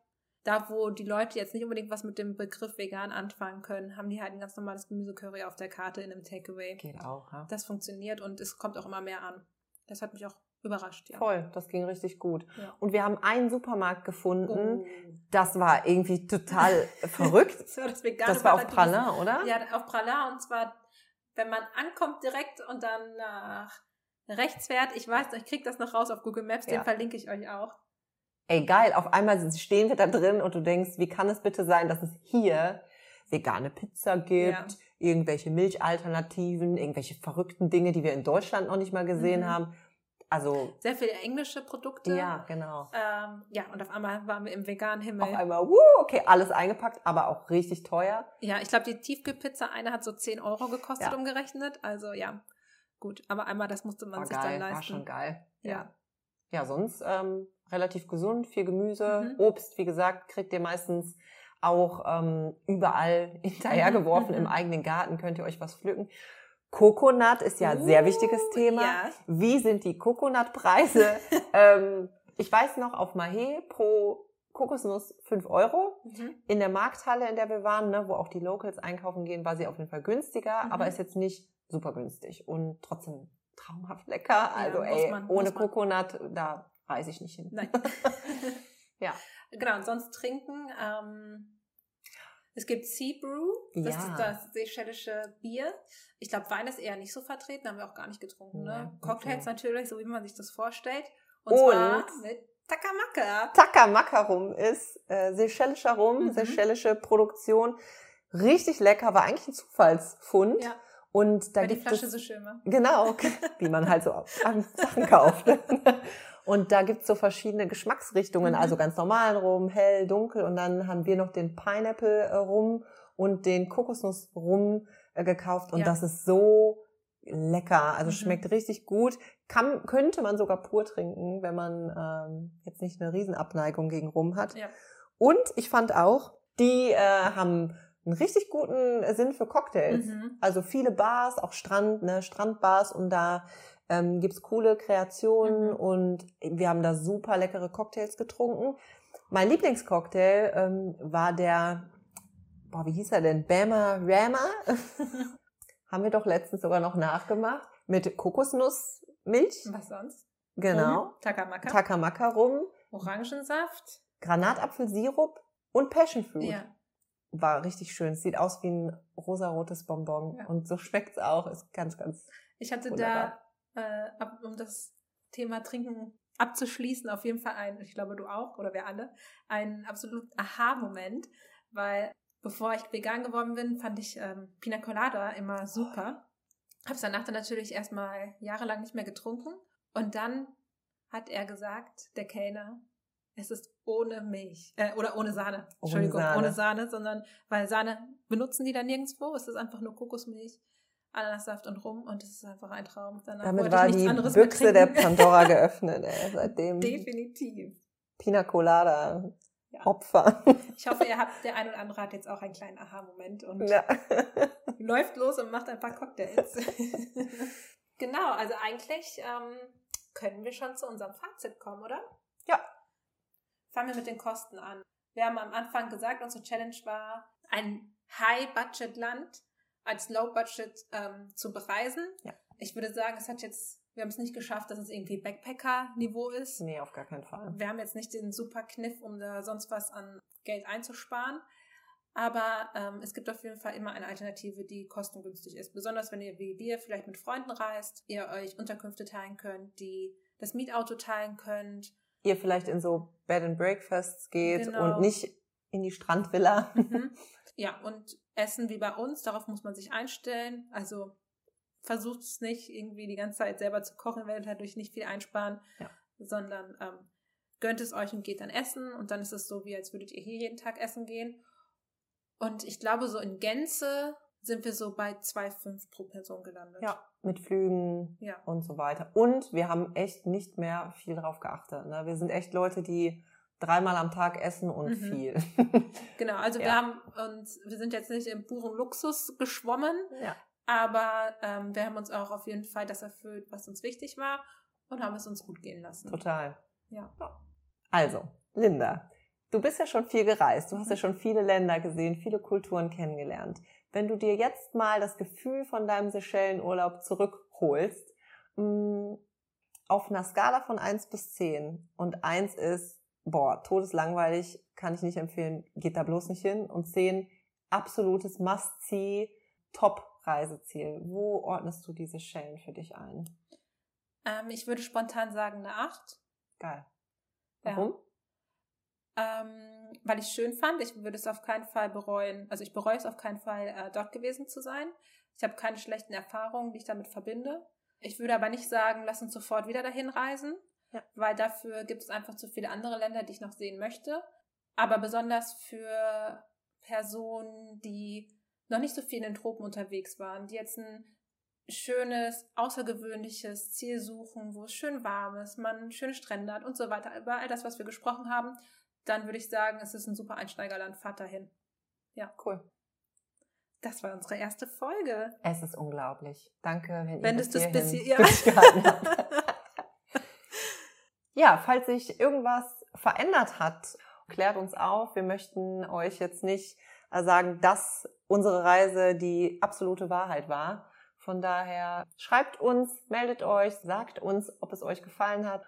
da, wo die Leute jetzt nicht unbedingt was mit dem Begriff vegan anfangen können, haben die halt ein ganz normales Gemüsecurry auf der Karte in einem Takeaway. Geht auch, ja. Das funktioniert und es kommt auch immer mehr an. Das hat mich auch überrascht, ja. Voll, das ging richtig gut. Ja. Und wir haben einen Supermarkt gefunden, Oh. das war irgendwie total verrückt. Das war das vegane Das war auf. Pralin, oder? Ja, auf Pralin und zwar, wenn man ankommt direkt und dann nach rechts fährt, ich weiß, ich krieg das noch raus auf Google Maps, Ja. den verlinke ich euch auch. Ey, geil, auf einmal stehen wir da drin und du denkst, wie kann es bitte sein, dass es hier vegane Pizza gibt, Ja. irgendwelche Milchalternativen, irgendwelche verrückten Dinge, die wir in Deutschland noch nicht mal gesehen Mhm. haben. Also, Sehr viele englische Produkte. ja, genau. Ähm, ja, und auf einmal waren wir im veganen Himmel. Auf einmal, wuh, okay, alles eingepackt, aber auch richtig teuer. Ja, ich glaube, die Tiefkühlpizza, eine hat so 10 Euro gekostet, Ja. umgerechnet. Also ja, gut. Aber einmal, das musste man War sich geil, dann war leisten. schon geil. Ja. Ja, sonst ähm, relativ gesund, viel Gemüse, Mhm. Obst, wie gesagt, kriegt ihr meistens auch ähm, überall hinterhergeworfen Mhm. im eigenen Garten, könnt ihr euch was pflücken. Coconut ist ja ein sehr wichtiges Uh, Thema. Ja. Wie sind die Coconut-Preise? ähm, ich weiß noch, auf Mahé pro Kokosnuss 5 Euro. Mhm. In der Markthalle, in der wir waren, ne, wo auch die Locals einkaufen gehen, war sie auf jeden Fall günstiger, Mhm. aber ist jetzt nicht super günstig und trotzdem traumhaft lecker. Also muss ey, man, ohne. Coconut, da reise ich nicht hin. Nein. Ja. Genau, und sonst trinken. Ähm, es gibt Sea Brew, das Ja. ist das seychellische Bier. Ich glaube, Wein ist eher nicht so vertreten, haben wir auch gar nicht getrunken. Ne? Nee, Cocktails okay. natürlich, so wie man sich das vorstellt. Und, Und- zwar mit Takamaka. Takamaka Rum ist äh, seychellischer Rum, Mhm. seychellische Produktion. Richtig lecker, war eigentlich ein Zufallsfund. Ja, Und da weil die gibt Flasche es, so schön war. Genau, wie man halt so an Sachen kauft. Und da gibt's so verschiedene Geschmacksrichtungen, Mhm. also ganz normalen Rum, hell, dunkel. Und dann haben wir noch den Pineapple äh, Rum und den Kokosnuss Rum äh, gekauft. Und Ja. das ist so lecker. Also Mhm. schmeckt richtig gut. Kann, könnte man sogar pur trinken, wenn man ähm, jetzt nicht eine Riesenabneigung gegen Rum hat. Ja. Und ich fand auch, die äh, haben einen richtig guten Sinn für Cocktails. Mhm. Also viele Bars, auch Strand, ne, Strandbars und da ähm, gibt's coole Kreationen Mhm. und wir haben da super leckere Cocktails getrunken. Mein Lieblingscocktail ähm, war der, boah, wie hieß er denn? Bama Rama. haben wir doch letztens sogar noch nachgemacht mit Kokosnussmilch. Was sonst? Genau. Rum, Takamaka. Takamaka rum, Orangensaft. Granatapfelsirup und Passionfruit. Ja. War richtig schön. Sieht aus wie ein rosarotes Bonbon. Ja. Und so schmeckt's auch. Ist ganz, ganz Ich hatte Wunderbar. da, äh, ab, um das Thema Trinken abzuschließen, auf jeden Fall ein, ich glaube du auch oder wir alle, einen absolut Aha-Moment, weil bevor ich vegan geworden bin, fand ich ähm, Pina Colada immer super. Hab's danach dann natürlich erstmal jahrelang nicht mehr getrunken und dann hat er gesagt, der Kellner, es ist ohne Milch. Äh, oder ohne Sahne. Entschuldigung, Sahne. ohne Sahne, sondern weil Sahne benutzen die da nirgendwo. Es ist einfach nur Kokosmilch, Ananassaft und Rum und es ist einfach ein Traum. Danach Damit war die Büchse der. Pandora geöffnet, ey. Seitdem Definitiv. Pina Colada. Ja. Opfer. Ich hoffe, ihr habt, der ein oder andere hat jetzt auch einen kleinen Aha-Moment und Ja. läuft los und macht ein paar Cocktails. genau, also eigentlich ähm, können wir schon zu unserem Fazit kommen, oder? Ja. Fangen wir mit den Kosten an. Wir haben am Anfang gesagt, unsere Challenge war, ein High-Budget-Land als Low-Budget ähm, zu bereisen. Ja. Ich würde sagen, es hat jetzt, wir haben es nicht geschafft, dass es irgendwie Backpacker-Niveau ist. Nee, auf gar keinen Fall. Wir haben jetzt nicht den super Kniff, um da sonst was an Geld einzusparen. Aber ähm, es gibt auf jeden Fall immer eine Alternative, die kostengünstig ist. Besonders wenn ihr wie wir vielleicht mit Freunden reist, ihr euch Unterkünfte teilen könnt, die das Mietauto teilen könnt. Ihr vielleicht in so Bed and Breakfasts geht Genau. und nicht in die Strandvilla. Mhm. Ja, und Essen wie bei uns, darauf muss man sich einstellen. Also versucht es nicht, irgendwie die ganze Zeit selber zu kochen, werdet dadurch nicht viel einsparen, Ja. sondern ähm, gönnt es euch und geht dann essen. Und dann ist es so, wie als würdet ihr hier jeden Tag essen gehen. Und ich glaube, so in Gänze sind wir so bei 2,5 pro Person gelandet. Ja, mit Flügen Ja. und so weiter. Und wir haben echt nicht mehr viel drauf geachtet. Ne? Wir sind echt Leute, die dreimal am Tag essen und Mhm. viel. Genau, also wir Ja. haben uns, wir sind jetzt nicht im puren Luxus geschwommen, ja. aber ähm, wir haben uns auch auf jeden Fall das erfüllt, was uns wichtig war und haben es uns gut gehen lassen. Total. Ja. Also, Linda, du bist ja schon viel gereist. Du hast Mhm. ja schon viele Länder gesehen, viele Kulturen kennengelernt. Wenn du dir jetzt mal das Gefühl von deinem Seychellenurlaub zurückholst, mh, auf einer Skala von 1 bis 10 und 1 ist, boah, todeslangweilig, kann ich nicht empfehlen, geht da bloß nicht hin und 10, absolutes Must-See, Top-Reiseziel. Wo ordnest du diese Schellen für dich ein? Ähm, ich würde spontan sagen eine 8. Geil. Ja. Ähm, weil ich es schön fand. Ich würde es auf keinen Fall bereuen. Also ich bereue es auf keinen Fall, äh, dort gewesen zu sein. Ich habe keine schlechten Erfahrungen, die ich damit verbinde. Ich würde aber nicht sagen, lass uns sofort wieder dahin reisen, Ja. weil dafür gibt es einfach zu viele andere Länder, die ich noch sehen möchte. Aber besonders für Personen, die noch nicht so viel in den Tropen unterwegs waren, die jetzt ein schönes, außergewöhnliches Ziel suchen, wo es schön warm ist, man schöne Strände hat und so weiter, über all das, was wir gesprochen haben, dann würde ich sagen, es ist ein super Einsteigerland, fahrt dahin. Cool. Das war unsere erste Folge. Es ist unglaublich. Danke, wenn, Wenn ihr das bis hier- ja. durchgehalten habt. ja, falls sich irgendwas verändert hat, klärt uns auf. Wir möchten euch jetzt nicht sagen, dass unsere Reise die absolute Wahrheit war. Von daher schreibt uns, meldet euch, sagt uns, ob es euch gefallen hat.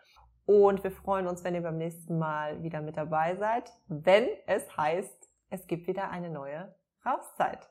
Und wir freuen uns, wenn ihr beim nächsten Mal wieder mit dabei seid, wenn es heißt, es gibt wieder eine neue Rauszeit.